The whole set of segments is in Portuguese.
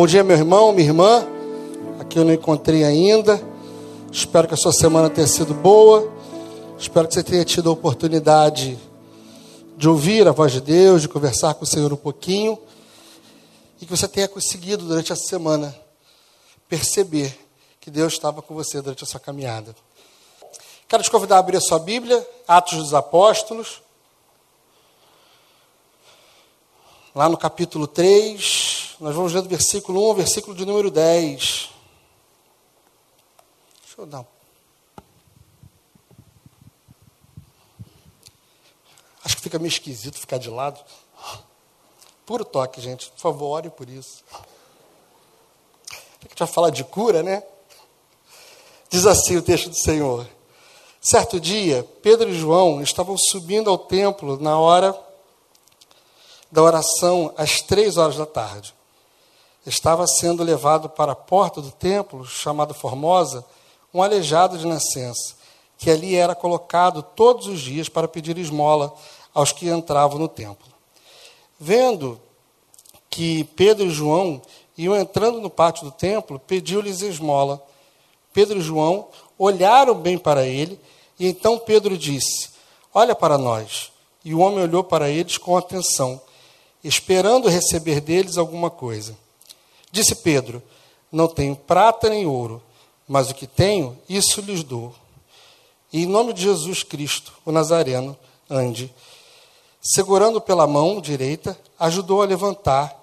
Bom dia, meu irmão, minha irmã. Aqui eu não encontrei ainda. Espero que a sua semana tenha sido boa. Espero que você tenha tido a oportunidade de ouvir a voz de Deus, de conversar com o Senhor um pouquinho. E que você tenha conseguido, durante a semana, perceber que Deus estava com você durante a sua caminhada. Quero te convidar a abrir a sua Bíblia, Atos dos Apóstolos. Lá no capítulo 3, nós vamos ler do versículo 1 ao versículo de número 10. Deixa eu dar um Acho que fica meio esquisito ficar de lado. Puro toque, gente. Por favor, ore por isso. A gente vai falar de cura, né? Diz assim o texto do Senhor. Certo dia, Pedro e João estavam subindo ao templo na hora da oração, às três horas da tarde. Estava sendo levado para a porta do templo, chamado Formosa, um aleijado de nascença, que ali era colocado todos os dias para pedir esmola aos que entravam no templo. Vendo que Pedro e João iam entrando no pátio do templo, pediu-lhes esmola. Pedro e João olharam bem para ele, e então Pedro disse: Olha para nós. E o homem olhou para eles com atenção, esperando receber deles alguma coisa. Disse Pedro: Não tenho prata nem ouro, mas o que tenho, isso lhes dou. E em nome de Jesus Cristo, o Nazareno, ande. Segurando pela mão direita, ajudou a levantar,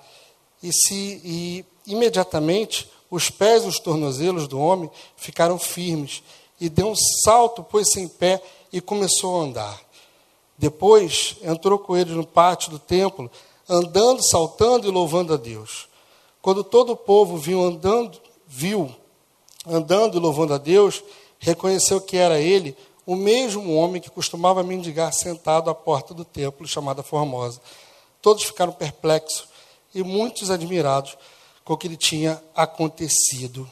e, se, e imediatamente os pés e os tornozelos do homem ficaram firmes, e deu um salto, pôs-se em pé e começou a andar. Depois entrou com eles no pátio do templo, andando, saltando e louvando a Deus. Quando todo o povo viu andando, viu andando e louvando a Deus, reconheceu que era ele o mesmo homem que costumava mendigar sentado à porta do templo chamada Formosa. Todos ficaram perplexos e muitos admirados com o que lhe tinha acontecido.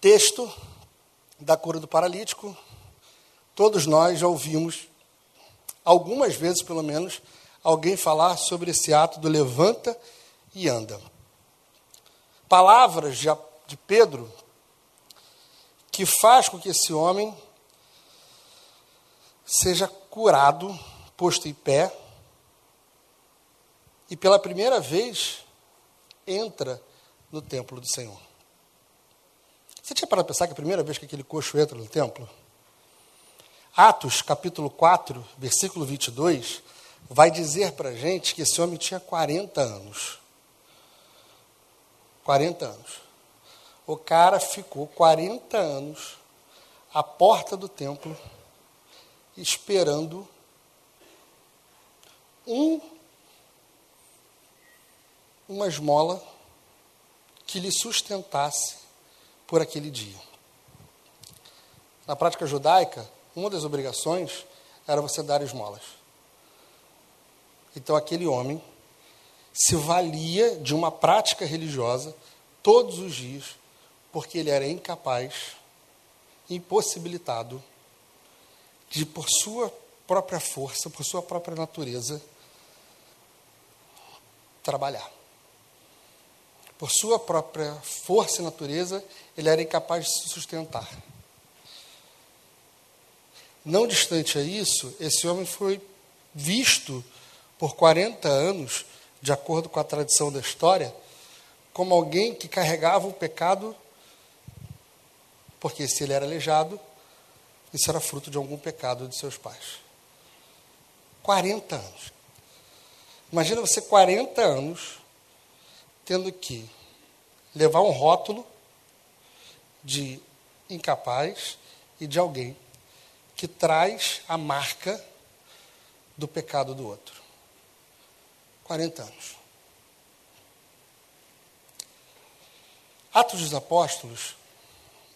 Texto da cura do paralítico. Todos nós já ouvimos, algumas vezes pelo menos, alguém falar sobre esse ato do levanta e anda. Palavras de, Pedro que faz com que esse homem seja curado, posto em pé, e pela primeira vez entra no templo do Senhor. Você tinha para pensar que é a primeira vez que aquele coxo entra no templo? Atos, capítulo 4, versículo 22, vai dizer para a gente que esse homem tinha 40 anos. 40 anos. O cara ficou 40 anos à porta do templo esperando um uma esmola que lhe sustentasse por aquele dia. Na prática judaica, uma das obrigações era você dar esmolas. Então aquele homem se valia de uma prática religiosa todos os dias, porque ele era incapaz, impossibilitado de, por sua própria força, por sua própria natureza, trabalhar por sua própria força e natureza, ele era incapaz de se sustentar. Não distante a isso, esse homem foi visto por 40 anos, de acordo com a tradição da história, como alguém que carregava o pecado, porque se ele era aleijado, isso era fruto de algum pecado de seus pais. 40 anos. Imagina você 40 anos tendo que levar um rótulo de incapaz e de alguém que traz a marca do pecado do outro. 40 anos. Atos dos Apóstolos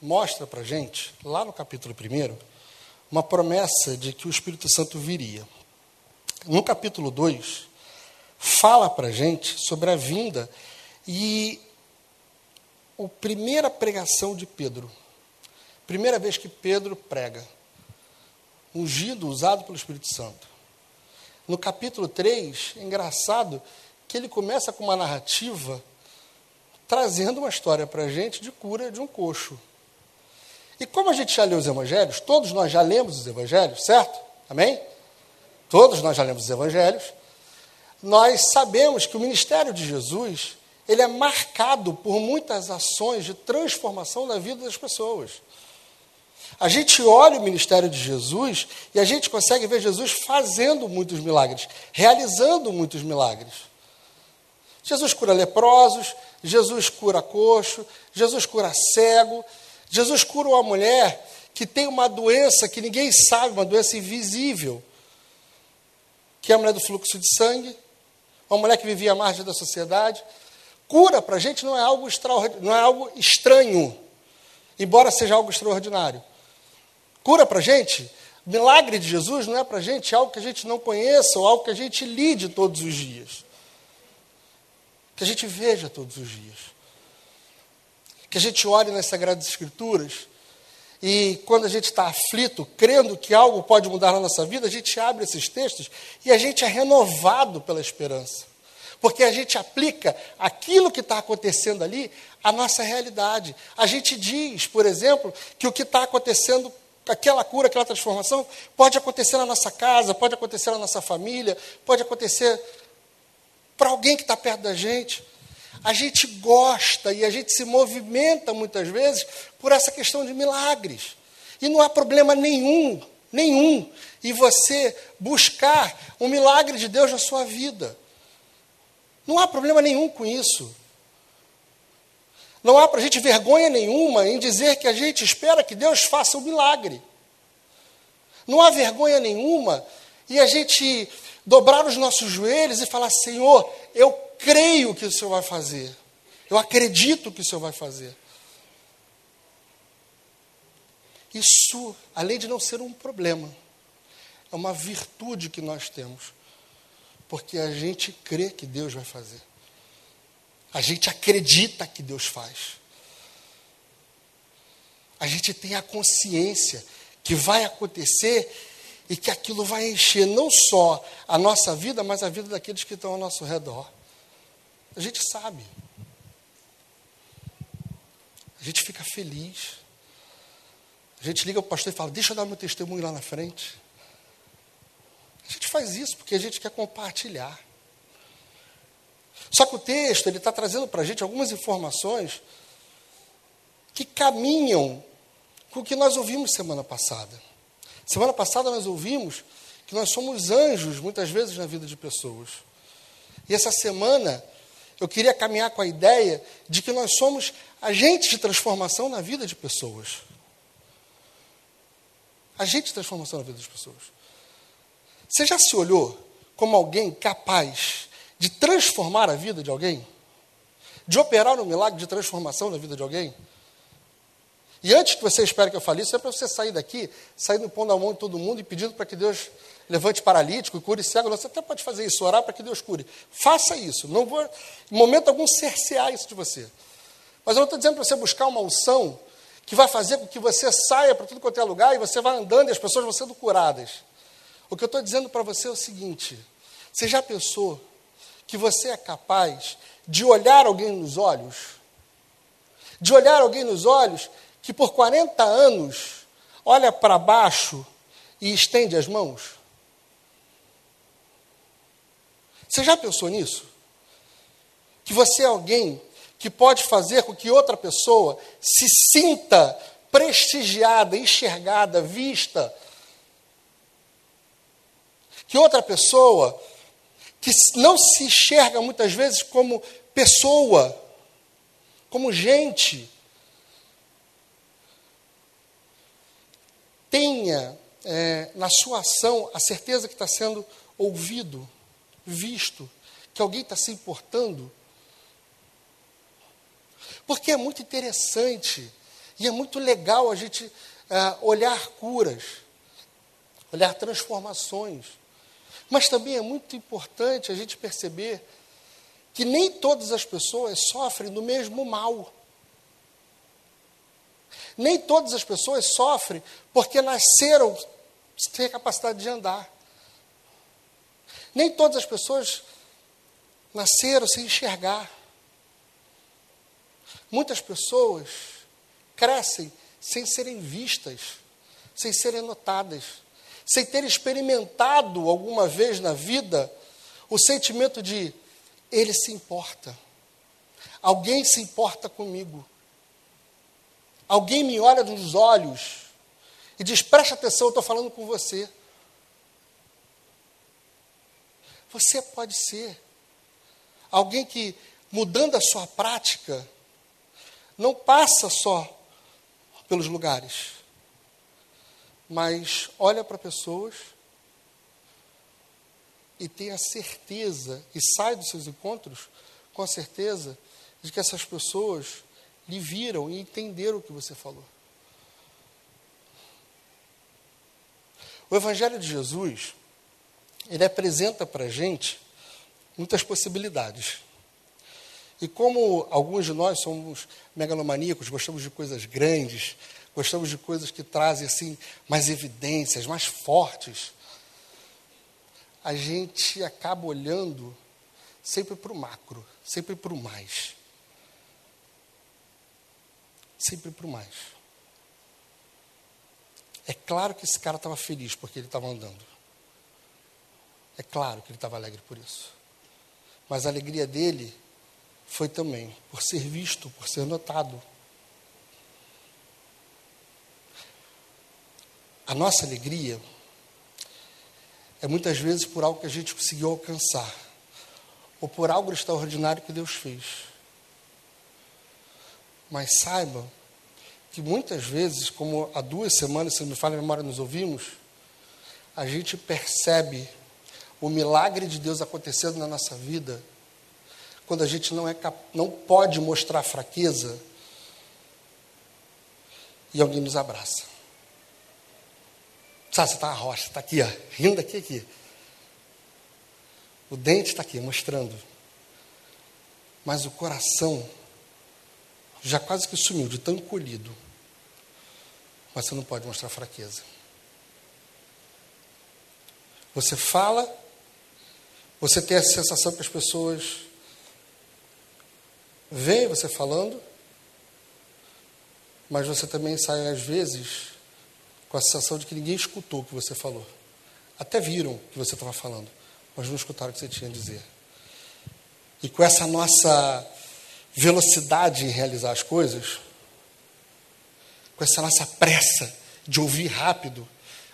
mostra para gente, lá no capítulo 1, uma promessa de que o Espírito Santo viria. No capítulo 2, fala para gente sobre a vinda e a primeira pregação de Pedro, primeira vez que Pedro prega, ungido, usado pelo Espírito Santo. no capítulo 3, é engraçado que ele começa com uma narrativa trazendo uma história para a gente de cura de um coxo. E como a gente já leu os evangelhos, todos nós já lemos os evangelhos, certo? Amém? Todos nós já lemos os evangelhos. Nós sabemos que o ministério de Jesus, ele é marcado por muitas ações de transformação da vida das pessoas. A gente olha o ministério de Jesus e a gente consegue ver Jesus fazendo muitos milagres, realizando muitos milagres. Jesus cura leprosos, Jesus cura coxo, Jesus cura cego, Jesus cura uma mulher que tem uma doença que ninguém sabe, uma doença invisível, que é a mulher do fluxo de sangue, uma mulher que vivia à margem da sociedade. Cura para a gente não é algo não é algo estranho, embora seja algo extraordinário. Cura para a gente, milagre de Jesus não é para a gente algo que a gente não conheça ou algo que a gente lide todos os dias. Que a gente veja todos os dias. Que a gente olhe nas Sagradas Escrituras e quando a gente está aflito, crendo que algo pode mudar na nossa vida, a gente abre esses textos e a gente é renovado pela esperança. Porque a gente aplica aquilo que está acontecendo ali à nossa realidade. A gente diz, por exemplo, que o que está acontecendo aquela cura, aquela transformação, pode acontecer na nossa casa, pode acontecer na nossa família, pode acontecer para alguém que está perto da gente. A gente gosta e a gente se movimenta muitas vezes por essa questão de milagres. E não há problema nenhum, nenhum, em você buscar um milagre de Deus na sua vida. Não há problema nenhum com isso. Não há para a gente vergonha nenhuma em dizer que a gente espera que Deus faça o um milagre. Não há vergonha nenhuma em a gente dobrar os nossos joelhos e falar: Senhor, eu creio que o Senhor vai fazer. Eu acredito que o Senhor vai fazer. Isso, além de não ser um problema, é uma virtude que nós temos. Porque a gente crê que Deus vai fazer. A gente acredita que Deus faz. A gente tem a consciência que vai acontecer e que aquilo vai encher não só a nossa vida, mas a vida daqueles que estão ao nosso redor. A gente sabe. A gente fica feliz. A gente liga para o pastor e fala: Deixa eu dar meu testemunho lá na frente. A gente faz isso porque a gente quer compartilhar. Só que o texto ele está trazendo para a gente algumas informações que caminham com o que nós ouvimos semana passada. Semana passada nós ouvimos que nós somos anjos muitas vezes na vida de pessoas. E essa semana eu queria caminhar com a ideia de que nós somos agentes de transformação na vida de pessoas. Agentes de transformação na vida das pessoas. Você já se olhou como alguém capaz de transformar a vida de alguém? De operar um milagre de transformação na vida de alguém? E antes que você espere que eu fale isso, é para você sair daqui, saindo pondo a mão em todo mundo e pedindo para que Deus levante paralítico e cure cego. Você até pode fazer isso, orar para que Deus cure. Faça isso. Não vou, em momento algum, cercear isso de você. Mas eu não estou dizendo para você buscar uma unção que vai fazer com que você saia para tudo quanto é lugar e você vai andando e as pessoas vão sendo curadas. O que eu estou dizendo para você é o seguinte: você já pensou que você é capaz de olhar alguém nos olhos, de olhar alguém nos olhos que por 40 anos olha para baixo e estende as mãos? Você já pensou nisso? Que você é alguém que pode fazer com que outra pessoa se sinta prestigiada, enxergada, vista. Que outra pessoa que não se enxerga muitas vezes como pessoa, como gente, tenha é, na sua ação a certeza que está sendo ouvido, visto, que alguém está se importando. Porque é muito interessante e é muito legal a gente é, olhar curas, olhar transformações. Mas também é muito importante a gente perceber que nem todas as pessoas sofrem do mesmo mal. Nem todas as pessoas sofrem porque nasceram sem capacidade de andar. Nem todas as pessoas nasceram sem enxergar. Muitas pessoas crescem sem serem vistas, sem serem notadas, sem ter experimentado alguma vez na vida o sentimento de ele se importa. Alguém se importa comigo. Alguém me olha nos olhos e diz: preste atenção, eu estou falando com você. Você pode ser alguém que, mudando a sua prática, não passa só pelos lugares, mas olha para pessoas e tem a certeza, e sai dos seus encontros com a certeza de que essas pessoas lhe viram e entenderam o que você falou. O Evangelho de Jesus, ele apresenta para a gente muitas possibilidades. E como alguns de nós somos megalomaníacos, gostamos de coisas grandes, gostamos de coisas que trazem assim mais evidências, mais fortes, a gente acaba olhando sempre para o macro, sempre para o mais. Sempre para o mais. É claro que esse cara estava feliz porque ele estava andando. É claro que ele estava alegre por isso. Mas a alegria dele foi também por ser visto, por ser notado. A nossa alegria é muitas vezes por algo que a gente conseguiu alcançar, ou por algo extraordinário que Deus fez. Mas saibam que muitas vezes, como há duas semanas, se me falha a memória, nos ouvimos, a gente percebe o milagre de Deus acontecendo na nossa vida quando a gente não, é não pode mostrar fraqueza e alguém nos abraça. Sabe, você está na rocha, está aqui, ó, rindo aqui, aqui. O dente está aqui, mostrando. Mas o coração já quase que sumiu, de tão encolhido. Mas você não pode mostrar fraqueza. Você fala, você tem a sensação que as pessoas veem você falando, mas você também sai, às vezes, com a sensação de que ninguém escutou o que você falou. Até viram o que você estava falando, mas não escutaram o que você tinha a dizer. E com essa nossa velocidade em realizar as coisas, com essa nossa pressa de ouvir rápido,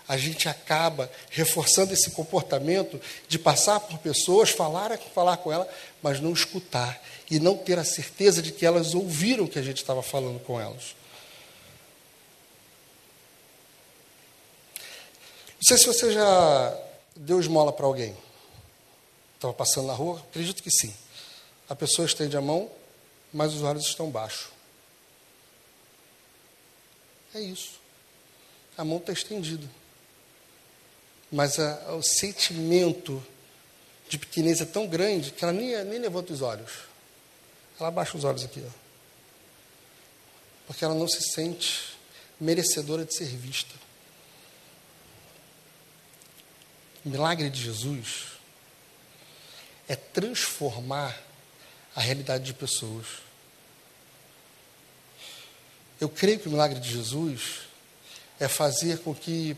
a gente acaba reforçando esse comportamento de passar por pessoas, falar, falar com ela, mas não escutar e não ter a certeza de que elas ouviram o que a gente estava falando com elas. Sei se você já deu esmola para alguém. Estava passando na rua? Acredito que sim. A pessoa estende a mão, mas os olhos estão baixos. É isso. A mão está estendida. Mas a, o sentimento de pequenez é tão grande que ela nem, nem levanta os olhos. Ela abaixa os olhos aqui. Ó. Porque ela não se sente merecedora de ser vista. O milagre de Jesus é transformar a realidade de pessoas. Eu creio que o milagre de Jesus é fazer com que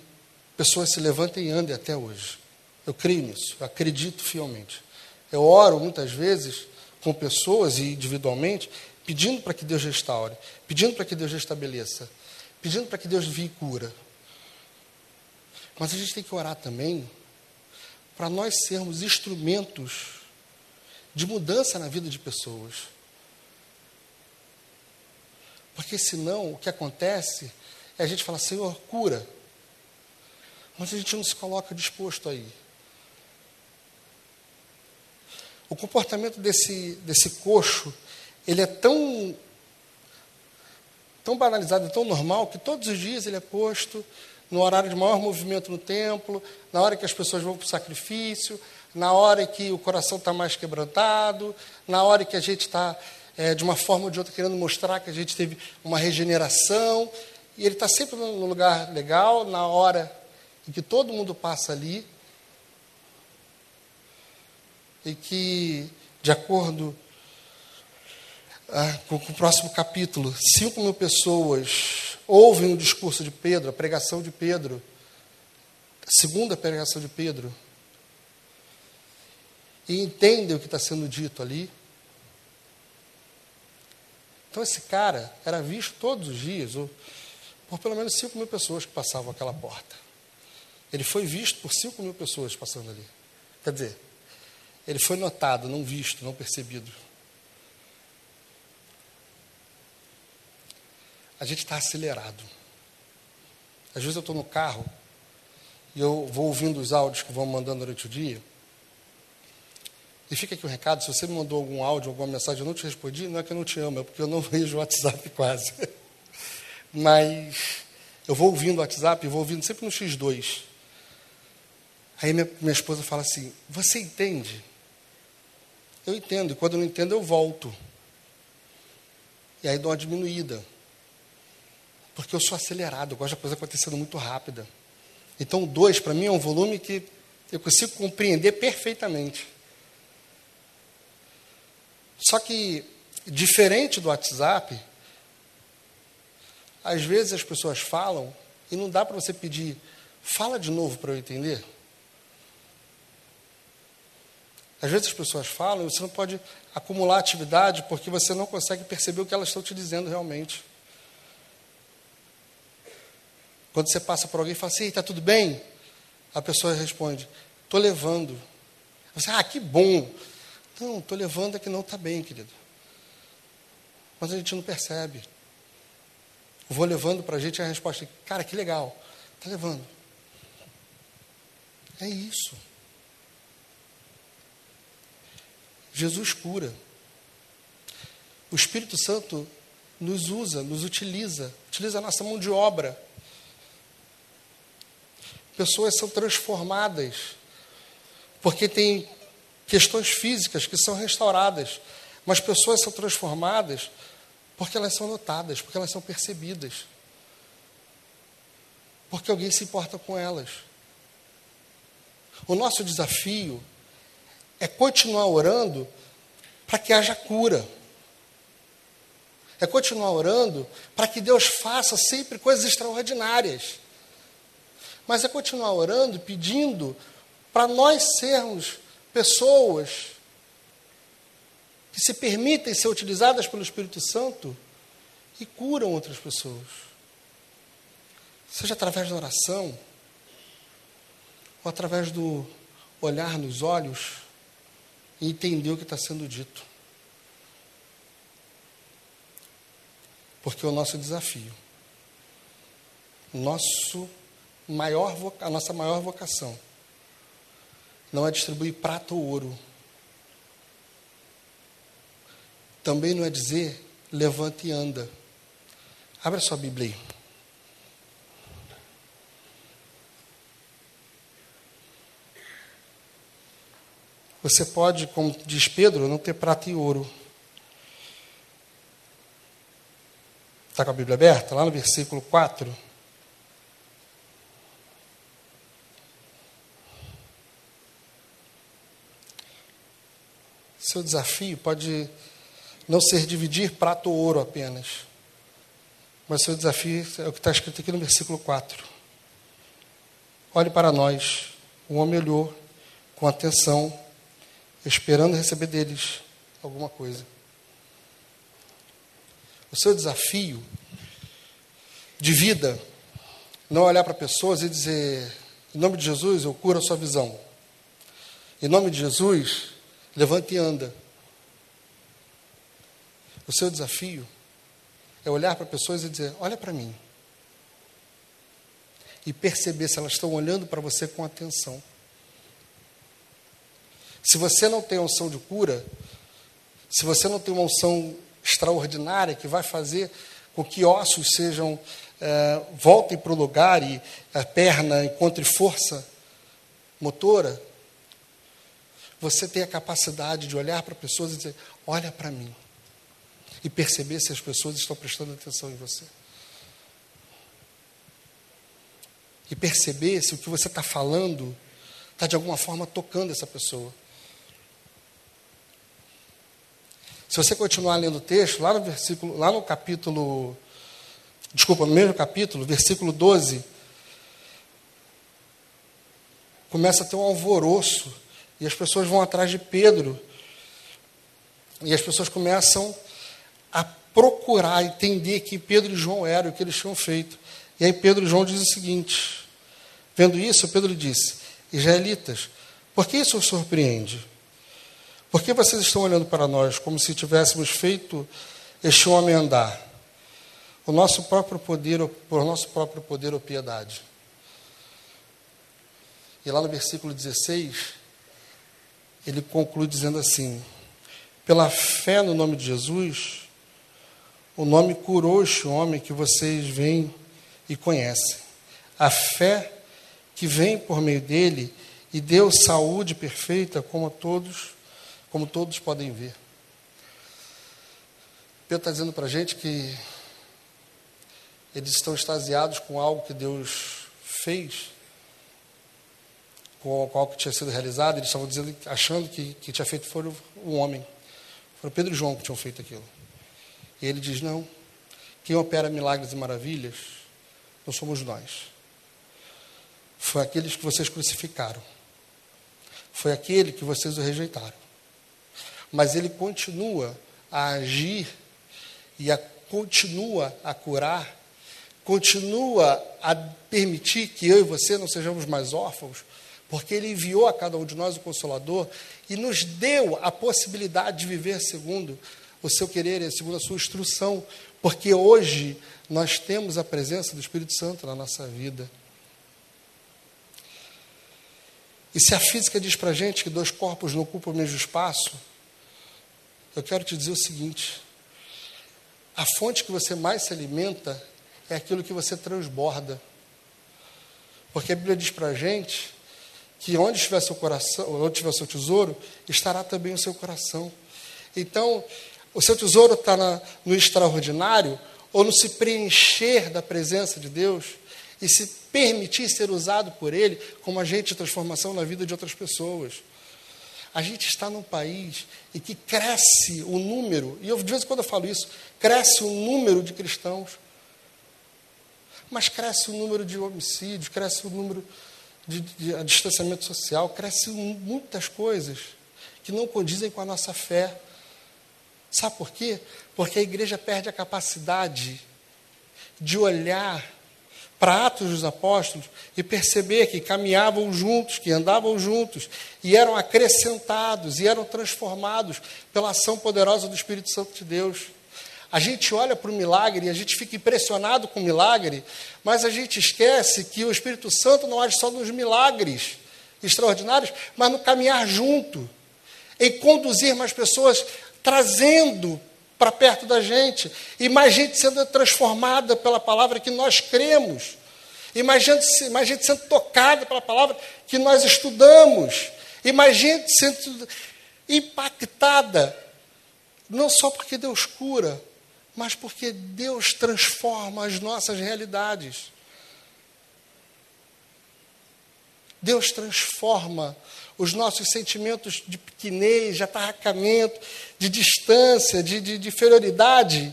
pessoas se levantem e andem até hoje. Eu creio nisso, eu acredito fielmente. Eu oro muitas vezes com pessoas e individualmente, pedindo para que Deus restaure, pedindo para que Deus restabeleça, pedindo para que Deus envie cura. Mas a gente tem que orar também para nós sermos instrumentos de mudança na vida de pessoas. Porque senão o que acontece é a gente falar, Senhor, cura. Mas a gente não se coloca disposto aí. O comportamento desse, desse coxo, ele é tão, tão banalizado, tão normal, que todos os dias ele é posto no horário de maior movimento no templo, na hora que as pessoas vão para o sacrifício, na hora que o coração está mais quebrantado, na hora que a gente está, é, de uma forma ou de outra, querendo mostrar que a gente teve uma regeneração. E ele está sempre no lugar legal, na hora em que todo mundo passa ali. e que, de acordo ah, com, com o próximo capítulo, 5 mil pessoas ouvem o discurso de Pedro, a pregação de Pedro, a segunda pregação de Pedro, e entendem o que está sendo dito ali. Então, esse cara era visto todos os dias, por pelo menos 5 mil pessoas que passavam aquela porta. Ele foi visto por 5 mil pessoas passando ali. Quer dizer, ele foi notado, não visto, não percebido. A gente está acelerado. Às vezes eu estou no carro e eu vou ouvindo os áudios que vão mandando durante o dia. E fica aqui o um recado: se você me mandou algum áudio, alguma mensagem, eu não te respondi, não é que eu não te amo, é porque eu não vejo o WhatsApp quase. Mas eu vou ouvindo o WhatsApp, vou ouvindo sempre no X2. Aí minha, minha esposa fala assim: Você entende? Eu entendo, e quando eu não entendo, eu volto. E aí dou uma diminuída. Porque eu sou acelerado, eu gosto da coisa acontecendo muito rápida. Então, o 2 para mim é um volume que eu consigo compreender perfeitamente. Só que, diferente do WhatsApp, às vezes as pessoas falam e não dá para você pedir, fala de novo para eu entender. Às vezes as pessoas falam e você não pode acumular atividade porque você não consegue perceber o que elas estão te dizendo realmente. Quando você passa por alguém e fala assim, está tudo bem? A pessoa responde, estou levando. Você, ah, que bom. Não, estou levando é que não está bem, querido. Mas a gente não percebe. vou levando para a gente a resposta, cara, que legal. Está levando. É isso. Jesus cura. O Espírito Santo nos usa, nos utiliza, utiliza a nossa mão de obra. Pessoas são transformadas, porque tem questões físicas que são restauradas, mas pessoas são transformadas porque elas são notadas, porque elas são percebidas, porque alguém se importa com elas. O nosso desafio é continuar orando para que haja cura. É continuar orando para que Deus faça sempre coisas extraordinárias. Mas é continuar orando, pedindo para nós sermos pessoas que se permitem ser utilizadas pelo Espírito Santo e curam outras pessoas. Seja através da oração, ou através do olhar nos olhos e entender o que está sendo dito. Porque o nosso desafio, nosso maior, a nossa maior vocação não é distribuir prata ou ouro. Também não é dizer levante e anda. Abra sua Bíblia aí. Você pode, como diz Pedro, não ter prata e ouro. Está com a Bíblia aberta? Lá no versículo 4. Seu desafio pode não ser dividir prata ou ouro apenas. Mas seu desafio é o que está escrito aqui no versículo 4. Olhe para nós. O homem olhou com atenção esperando receber deles alguma coisa. O seu desafio de vida não é olhar para pessoas e dizer: em nome de Jesus, eu curo a sua visão. Em nome de Jesus, levante e anda. O seu desafio é olhar para pessoas e dizer: olha para mim. E perceber se elas estão olhando para você com atenção. Se você não tem unção de cura, se você não tem uma unção extraordinária que vai fazer com que ossos sejam é, voltem para o lugar e a perna encontre força motora, você tem a capacidade de olhar para pessoas e dizer: olha para mim. E perceber se as pessoas estão prestando atenção em você. E perceber se o que você está falando está de alguma forma tocando essa pessoa. você continuar lendo o texto, lá no versículo, lá no capítulo, desculpa, no mesmo capítulo, versículo 12, começa a ter um alvoroço e as pessoas vão atrás de Pedro. E as pessoas começam a procurar entender que Pedro e João eram o que eles tinham feito. E aí Pedro e João dizem o seguinte: vendo isso, Pedro disse: Israelitas, por que isso os surpreende? Por que vocês estão olhando para nós como se tivéssemos feito este homem andar? O nosso próprio poder, por nosso próprio poder ou piedade. E lá no versículo 16, ele conclui dizendo assim: Pela fé no nome de Jesus, o nome curou este homem que vocês veem e conhecem. A fé que vem por meio dele e deu saúde perfeita, como todos, como todos podem ver. Pedro está dizendo para a gente que eles estão extasiados com algo que Deus fez, com algo que tinha sido realizado, eles estavam dizendo, achando que, que tinha feito foi um homem. Foram Pedro e João que tinham feito aquilo. E ele diz: não, quem opera milagres e maravilhas não somos nós. Foi aqueles que vocês crucificaram. Foi aquele que vocês o rejeitaram. Mas ele continua a agir e a, continua a curar, continua a permitir que eu e você não sejamos mais órfãos, porque ele enviou a cada um de nós o Consolador e nos deu a possibilidade de viver segundo o seu querer e segundo a sua instrução, porque hoje nós temos a presença do Espírito Santo na nossa vida. E se a física diz para gente que dois corpos não ocupam o mesmo espaço, eu quero te dizer o seguinte: a fonte que você mais se alimenta é aquilo que você transborda. Porque a Bíblia diz para gente que onde estiver seu coração, onde estiver seu tesouro, estará também o seu coração. Então, o seu tesouro está no extraordinário ou no se preencher da presença de Deus e se permitir ser usado por Ele como agente de transformação na vida de outras pessoas. A gente está num país em que cresce o número, e eu, de vez em quando eu falo isso, cresce o número de cristãos, mas cresce o número de homicídios, cresce o número de, de, distanciamento social, cresce muitas coisas que não condizem com a nossa fé. Sabe por quê? Porque a igreja perde a capacidade de olhar para Atos dos Apóstolos e perceber que caminhavam juntos, que andavam juntos, e eram acrescentados, e eram transformados pela ação poderosa do Espírito Santo de Deus. A gente olha para o milagre e a gente fica impressionado com o milagre, mas a gente esquece que o Espírito Santo não age só nos milagres extraordinários, mas no caminhar junto, em conduzir mais pessoas, trazendo para perto da gente, e mais gente sendo transformada pela palavra que nós cremos, e mais gente, mais gente sendo tocada pela palavra que nós estudamos, e mais gente sendo impactada, não só porque Deus cura, mas porque Deus transforma as nossas realidades. Deus transforma os nossos sentimentos de pequenez, de atarracamento, de distância, de, de, de inferioridade,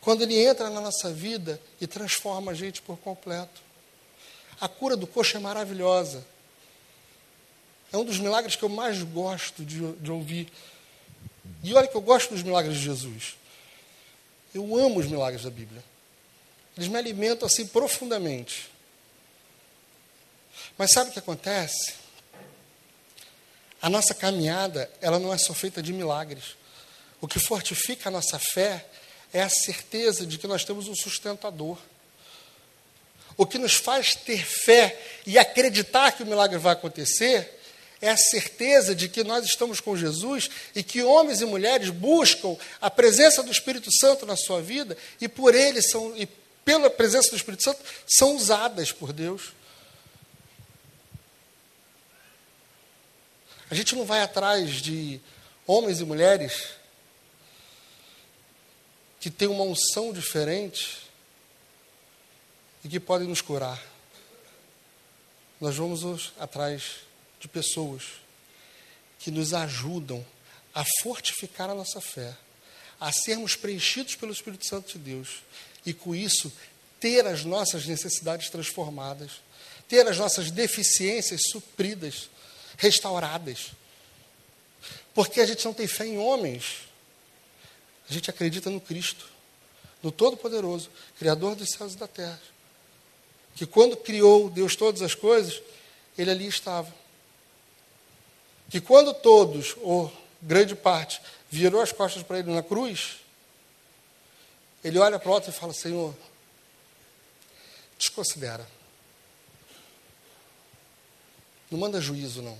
quando Ele entra na nossa vida e transforma a gente por completo. A cura do coxo é maravilhosa. É um dos milagres que eu mais gosto de, de ouvir. E olha que eu gosto dos milagres de Jesus. Eu amo os milagres da Bíblia. Eles me alimentam assim profundamente. Mas sabe o que acontece? A nossa caminhada, ela não é só feita de milagres. O que fortifica a nossa fé é a certeza de que nós temos um sustentador. O que nos faz ter fé e acreditar que o milagre vai acontecer é a certeza de que nós estamos com Jesus e que homens e mulheres buscam a presença do Espírito Santo na sua vida e por ele são e pela presença do Espírito Santo são usadas por Deus. A gente não vai atrás de homens e mulheres que têm uma unção diferente e que podem nos curar. Nós vamos atrás de pessoas que nos ajudam a fortificar a nossa fé, a sermos preenchidos pelo Espírito Santo de Deus e, com isso, ter as nossas necessidades transformadas, ter as nossas deficiências supridas, restauradas. Porque a gente não tem fé em homens, a gente acredita no Cristo, no Todo-Poderoso, Criador dos céus e da terra. Que quando criou Deus todas as coisas, Ele ali estava. Que quando todos, ou grande parte, virou as costas para Ele na cruz, Ele olha para o outro e fala: Senhor, desconsidera. Não manda juízo, não.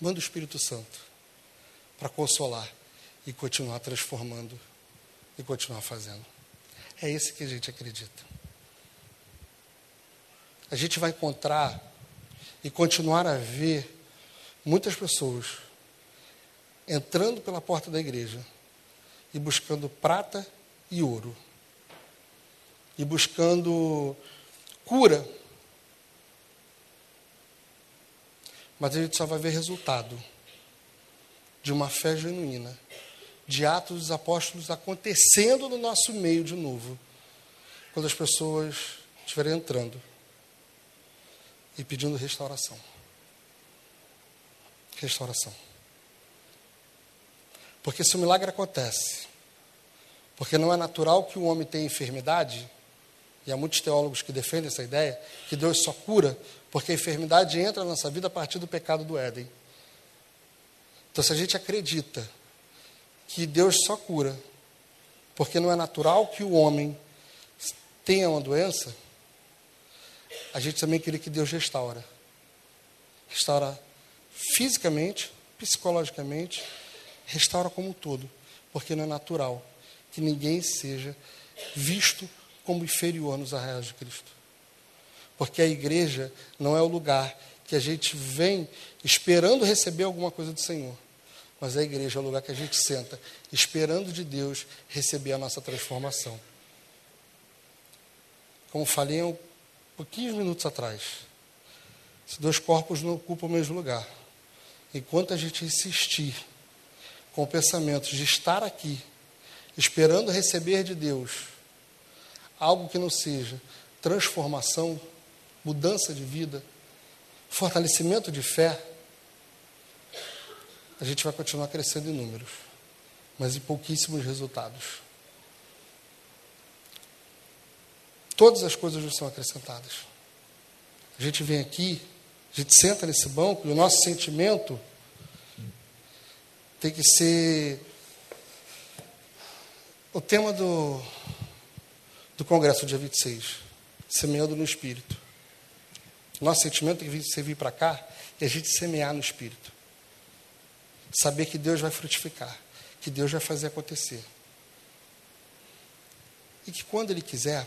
Manda o Espírito Santo para consolar e continuar transformando e continuar fazendo. É esse que a gente acredita. A gente vai encontrar e continuar a ver muitas pessoas entrando pela porta da igreja e buscando prata e ouro, e buscando cura. Mas a gente só vai ver resultado de uma fé genuína, de atos dos apóstolos acontecendo no nosso meio de novo, quando as pessoas estiverem entrando e pedindo restauração. Restauração. Porque se o milagre acontece, porque não é natural que o homem tenha enfermidade, e há muitos teólogos que defendem essa ideia, que Deus só cura porque a enfermidade entra na nossa vida a partir do pecado do Éden. Então, se a gente acredita que Deus só cura, porque não é natural que o homem tenha uma doença, a gente também queria que Deus restaura. Restaura fisicamente, psicologicamente, restaura como um todo, porque não é natural que ninguém seja visto como inferior nos arraiais de Cristo. Porque a igreja não é o lugar que a gente vem esperando receber alguma coisa do Senhor. Mas a igreja é o lugar que a gente senta, esperando de Deus receber a nossa transformação. Como falei um pouquinhos minutos atrás, esses dois corpos não ocupam o mesmo lugar. Enquanto a gente insistir com o pensamento de estar aqui, esperando receber de Deus algo que não seja transformação, mudança de vida, fortalecimento de fé, a gente vai continuar crescendo em números, mas em pouquíssimos resultados. Todas as coisas nos são acrescentadas. A gente vem aqui, a gente senta nesse banco e o nosso sentimento tem que ser o tema do, do Congresso, dia 26, semeando no Espírito. Nosso sentimento tem que ser vir para cá e a gente semear no Espírito. Saber que Deus vai frutificar, que Deus vai fazer acontecer. E que quando Ele quiser,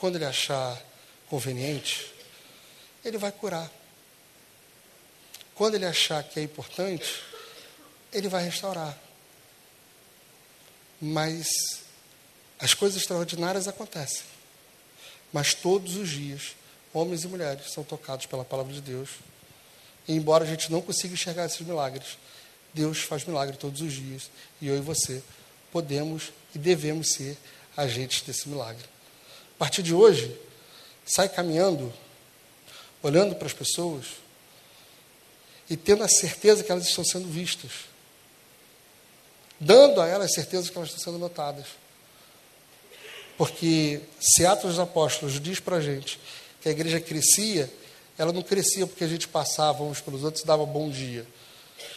quando Ele achar conveniente, Ele vai curar. Quando Ele achar que é importante, Ele vai restaurar. Mas as coisas extraordinárias acontecem. Mas todos os dias, homens e mulheres são tocados pela palavra de Deus e embora a gente não consiga enxergar esses milagres, Deus faz milagre todos os dias. E eu e você podemos e devemos ser agentes desse milagre. Partir de hoje, sai caminhando, olhando para as pessoas e tendo a certeza que elas estão sendo vistas. Dando a elas a certeza que elas estão sendo notadas. Porque se Atos dos Apóstolos diz para a gente que a igreja crescia, ela não crescia porque a gente passava uns pelos outros e dava bom dia.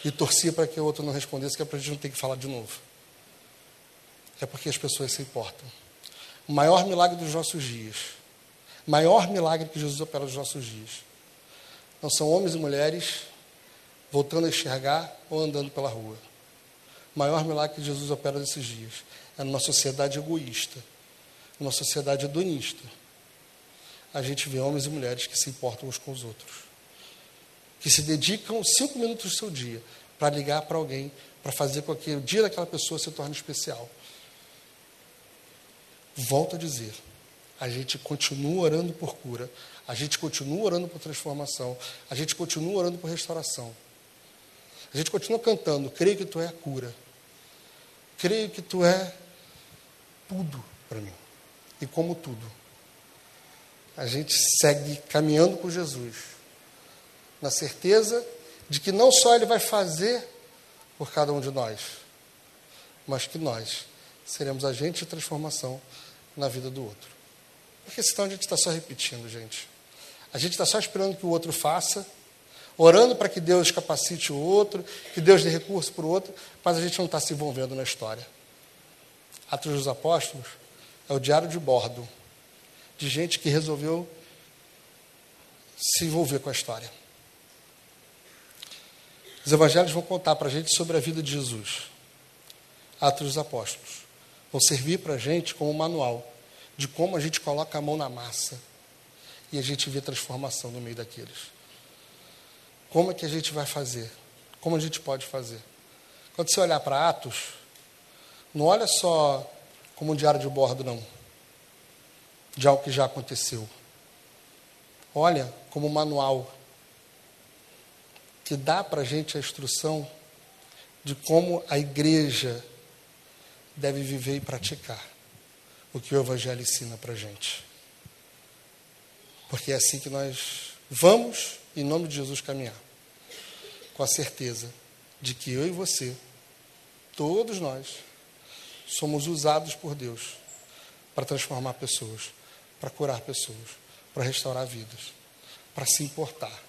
E torcia para que o outro não respondesse, que é para a gente não ter que falar de novo. É porque as pessoas se importam. O maior milagre dos nossos dias, maior milagre que Jesus opera nos nossos dias, não são homens e mulheres voltando a enxergar ou andando pela rua. O maior milagre que Jesus opera nesses dias é numa sociedade egoísta, numa sociedade hedonista a gente vê homens e mulheres que se importam uns com os outros, que se dedicam cinco minutos do seu dia para ligar para alguém, para fazer com que o dia daquela pessoa se torne especial. Volto a dizer, a gente continua orando por cura, a gente continua orando por transformação, a gente continua orando por restauração. A gente continua cantando, creio que tu é a cura. Creio que tu é tudo para mim. E como tudo, a gente segue caminhando com Jesus, na certeza de que não só Ele vai fazer por cada um de nós, mas que nós seremos agentes de transformação na vida do outro. Porque senão a gente está só repetindo, gente. A gente está só esperando que o outro faça, orando para que Deus capacite o outro, que Deus dê recurso para o outro, mas a gente não está se envolvendo na história. Atos dos Apóstolos é o diário de bordo de gente que resolveu se envolver com a história. Os evangelhos vão contar para a gente sobre a vida de Jesus. Atos dos Apóstolos. Vão servir para a gente como manual de como a gente coloca a mão na massa e a gente vê transformação no meio daqueles. Como é que a gente vai fazer? Como a gente pode fazer? Quando você olhar para Atos, não olha só como um diário de bordo, não, de algo que já aconteceu. Olha como um manual que dá para a gente a instrução de como a igreja deve viver e praticar o que o Evangelho ensina para a gente. Porque é assim que nós vamos, em nome de Jesus, caminhar. Com a certeza de que eu e você, todos nós, somos usados por Deus para transformar pessoas, para curar pessoas, para restaurar vidas, para se importar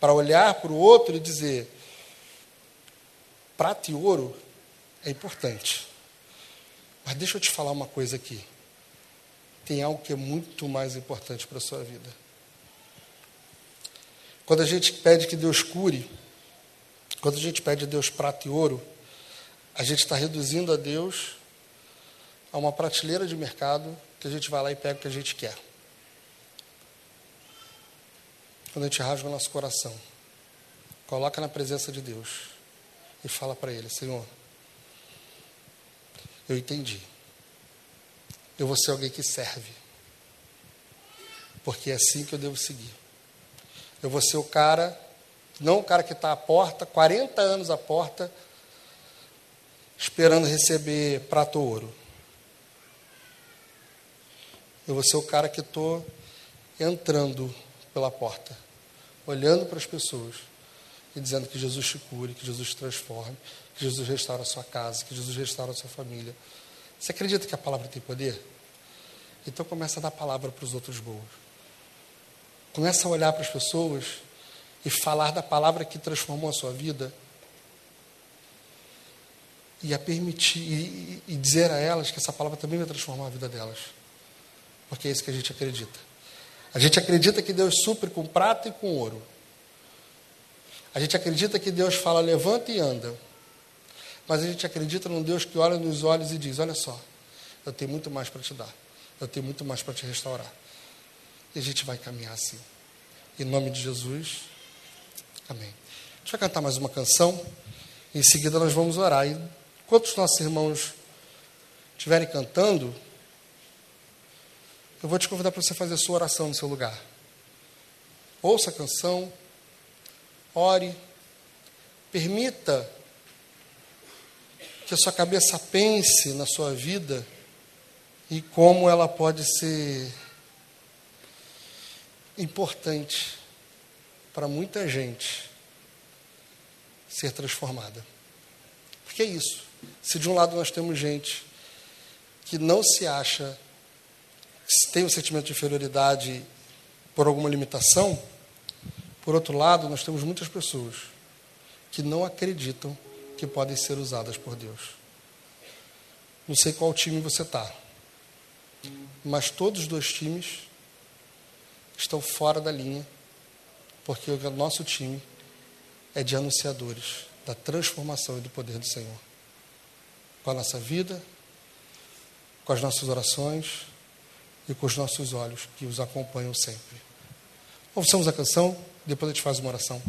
para olhar para o outro e dizer: prata e ouro é importante. Mas deixa eu te falar uma coisa aqui. Tem algo que é muito mais importante para a sua vida. Quando a gente pede que Deus cure, quando a gente pede a Deus prata e ouro, a gente está reduzindo a Deus a uma prateleira de mercado que a gente vai lá e pega o que a gente quer quando a gente rasga o nosso coração, coloca na presença de Deus e fala para Ele: Senhor, eu entendi. Eu vou ser alguém que serve, porque é assim que eu devo seguir. Eu vou ser o cara, não o cara que está à porta, 40 anos à porta, esperando receber prato ou ouro. Eu vou ser o cara que estou entrando pela porta, olhando para as pessoas e dizendo que Jesus te cure, que Jesus te transforme, que Jesus restaura a sua casa, que Jesus restaura a sua família. Você acredita que a palavra tem poder? Então começa a dar palavra para os outros boas. Começa a olhar para as pessoas e falar da palavra que transformou a sua vida e a permitir e, e dizer a elas que essa palavra também vai transformar a vida delas. Porque é isso que a gente acredita. A gente acredita que Deus supre com prata e com ouro. A gente acredita que Deus fala, levanta e anda. Mas a gente acredita num Deus que olha nos olhos e diz: Olha só, eu tenho muito mais para te dar. Eu tenho muito mais para te restaurar. E a gente vai caminhar assim. Em nome de Jesus. Amém. A gente vai cantar mais uma canção. Em seguida nós vamos orar. E enquanto os nossos irmãos estiverem cantando, eu vou te convidar para você fazer a sua oração no seu lugar. Ouça a canção, ore, permita que a sua cabeça pense na sua vida e como ela pode ser importante para muita gente ser transformada. Porque é isso. Se de um lado nós temos gente que não se acha tem um sentimento de inferioridade por alguma limitação, por outro lado, nós temos muitas pessoas que não acreditam que podem ser usadas por Deus. Não sei qual time você está, mas todos os dois times estão fora da linha, porque o nosso time é de anunciadores da transformação e do poder do Senhor. Com a nossa vida, com as nossas orações, e com os nossos olhos que os acompanham sempre. Ouçamos a canção, depois a gente faz uma oração.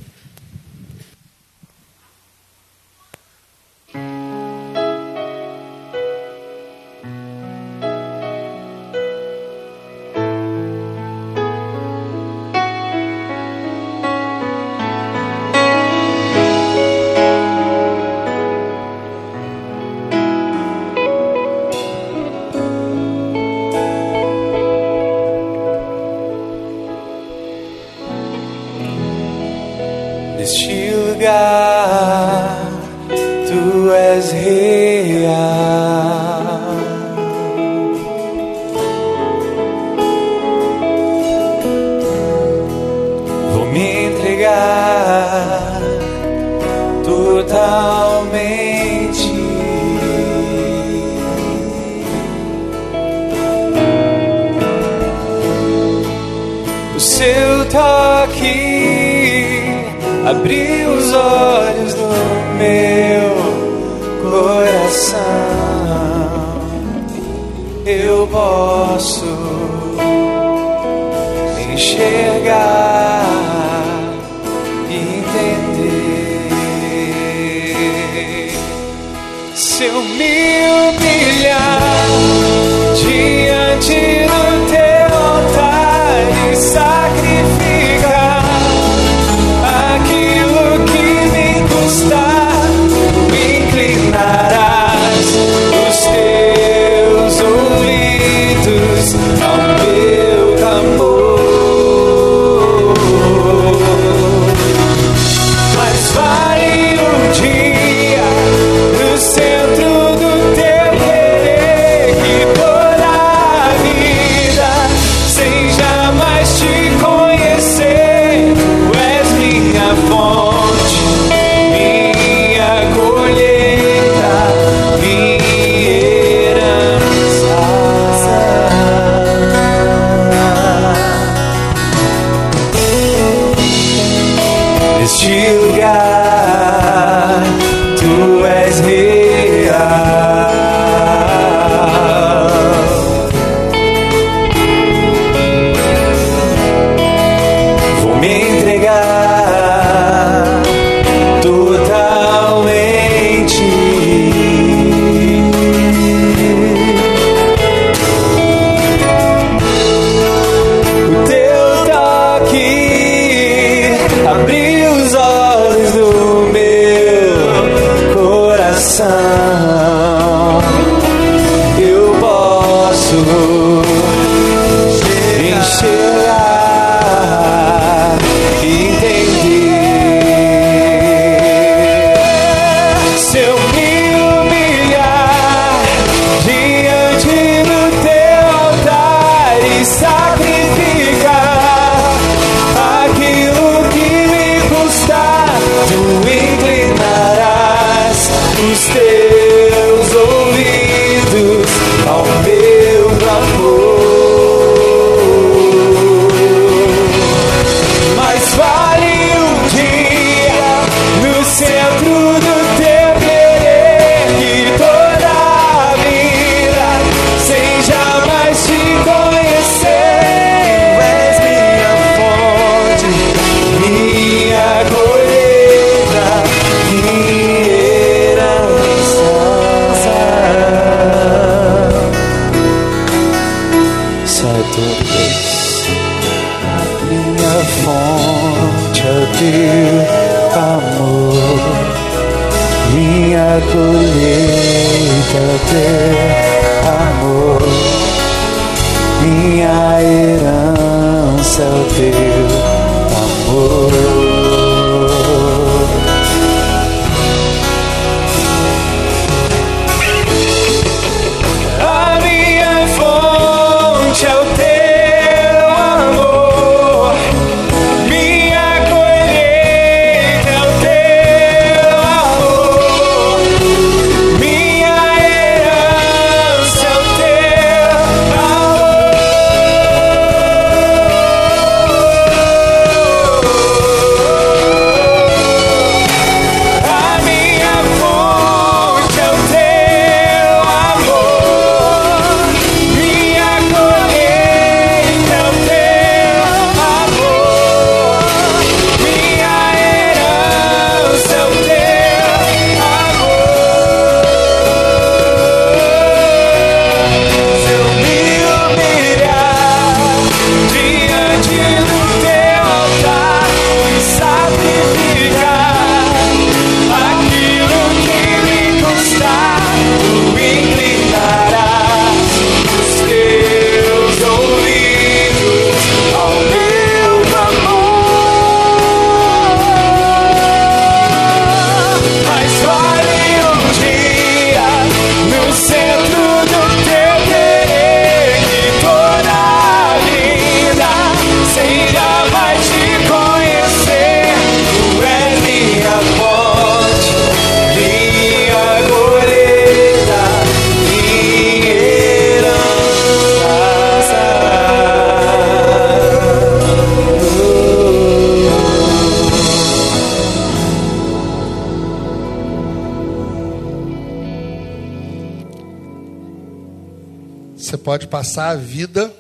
Pode passar a vida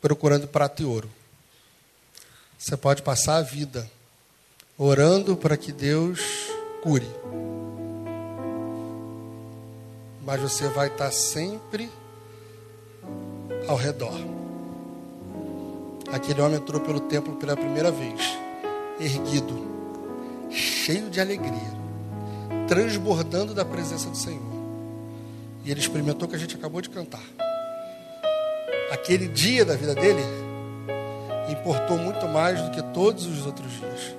procurando prata e ouro. Você pode passar a vida orando para que Deus cure. Mas você vai estar sempre ao redor. Aquele homem entrou pelo templo pela primeira vez, erguido, cheio de alegria, transbordando da presença do Senhor. E ele experimentou o que a gente acabou de cantar. Aquele dia da vida dele importou muito mais do que todos os outros dias.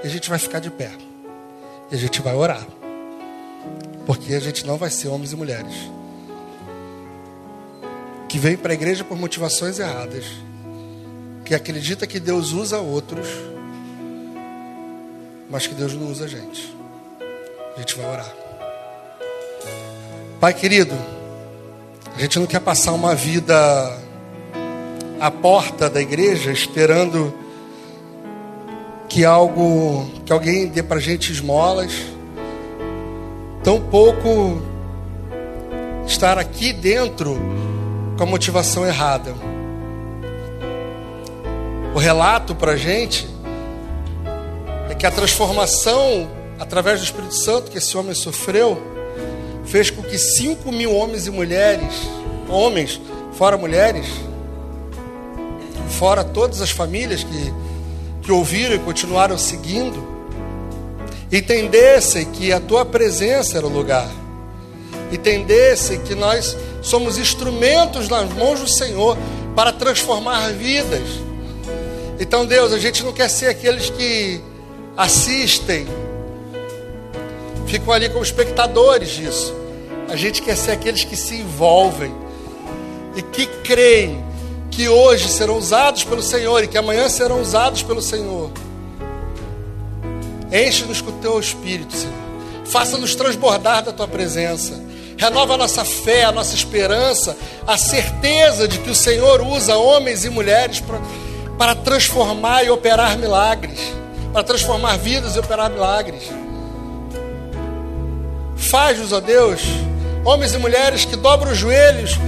E a gente vai ficar de pé. E a gente vai orar. Porque a gente não vai ser homens e mulheres que vêm para a igreja por motivações erradas, que acredita que Deus usa outros, mas que Deus não usa a gente. A gente vai orar. Pai querido, a gente não quer passar uma vida à porta da igreja esperando que algo, que alguém dê para gente esmolas. Tão pouco estar aqui dentro com a motivação errada. O relato para gente é que a transformação através do Espírito Santo que esse homem sofreu fez com que 5 mil homens e mulheres, homens, fora mulheres, fora todas as famílias que, que ouviram e continuaram seguindo, entendessem que a tua presença era o lugar, entendessem que nós somos instrumentos nas mãos do Senhor para transformar vidas. Então, Deus, a gente não quer ser aqueles que assistem ficam ali como espectadores disso. A gente quer ser aqueles que se envolvem e que creem que hoje serão usados pelo Senhor e que amanhã serão usados pelo Senhor. Enche-nos com o teu espírito, Senhor. Faça-nos transbordar da tua presença. Renova a nossa fé, a nossa esperança, a certeza de que o Senhor usa homens e mulheres para, para transformar e operar milagres, para transformar vidas e operar milagres. Faz-nos, ó Deus, homens e mulheres que dobram os joelhos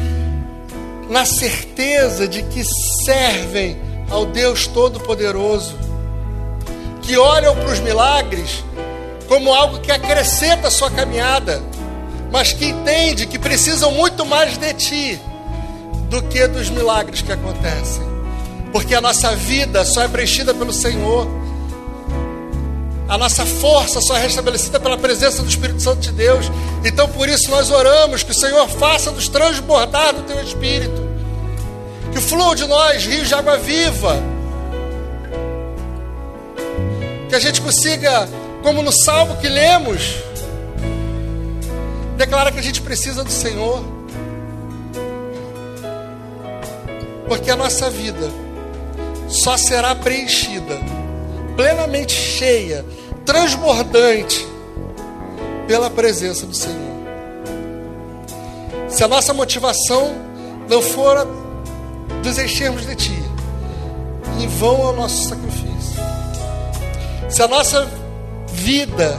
na certeza de que servem ao Deus Todo-Poderoso, que olham para os milagres como algo que acrescenta a sua caminhada, mas que entende que precisam muito mais de Ti do que dos milagres que acontecem, porque a nossa vida só é preenchida pelo Senhor. A nossa força só é restabelecida pela presença do Espírito Santo de Deus. Então, por isso, nós oramos que o Senhor faça nos transbordar do Teu Espírito. Que flua de nós rios de água viva. Que a gente consiga, como no salmo que lemos, declarar que a gente precisa do Senhor. Porque a nossa vida só será preenchida plenamente cheia, transbordante pela presença do Senhor. Se a nossa motivação não for nos enchermos de Ti, em vão é o nosso sacrifício. Se a nossa vida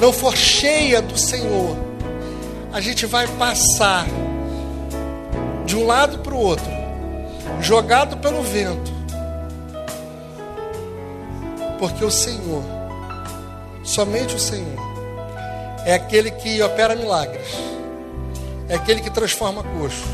não for cheia do Senhor, a gente vai passar de um lado para o outro, jogado pelo vento, porque o Senhor, somente o Senhor, é aquele que opera milagres, é aquele que transforma coxos,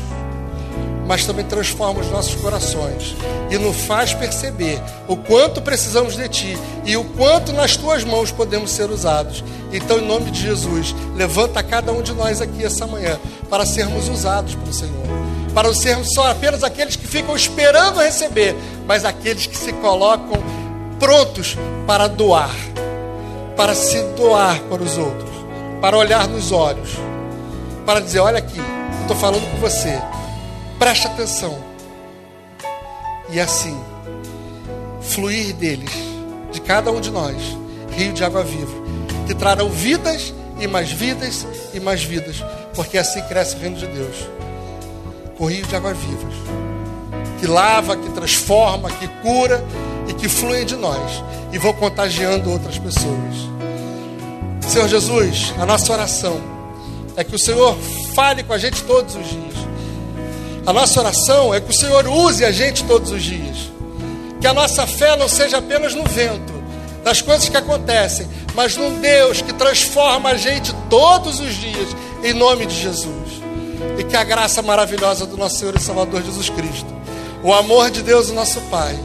mas também transforma os nossos corações e nos faz perceber o quanto precisamos de Ti e o quanto nas Tuas mãos podemos ser usados. Então, em nome de Jesus, levanta cada um de nós aqui essa manhã para sermos usados pelo Senhor. Para não sermos só apenas aqueles que ficam esperando receber, mas aqueles que se colocam prontos para doar, para se doar para os outros, para olhar nos olhos, para dizer: Olha aqui, estou falando com você, preste atenção. E assim, fluir deles, de cada um de nós, rio de água viva, que trarão vidas e mais vidas e mais vidas, porque assim cresce o reino de Deus com rio de água vivas, que lava, que transforma, que cura e que fluem de nós e vão contagiando outras pessoas. Senhor Jesus, a nossa oração é que o Senhor fale com a gente todos os dias. A nossa oração é que o Senhor use a gente todos os dias. Que a nossa fé não seja apenas no vento, das coisas que acontecem, mas num Deus que transforma a gente todos os dias, em nome de Jesus. E que a graça maravilhosa do nosso Senhor e Salvador Jesus Cristo, o amor de Deus, o nosso Pai,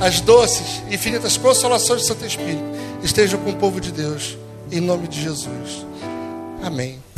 as doces e infinitas consolações do Santo Espírito estejam com o povo de Deus, em nome de Jesus. Amém.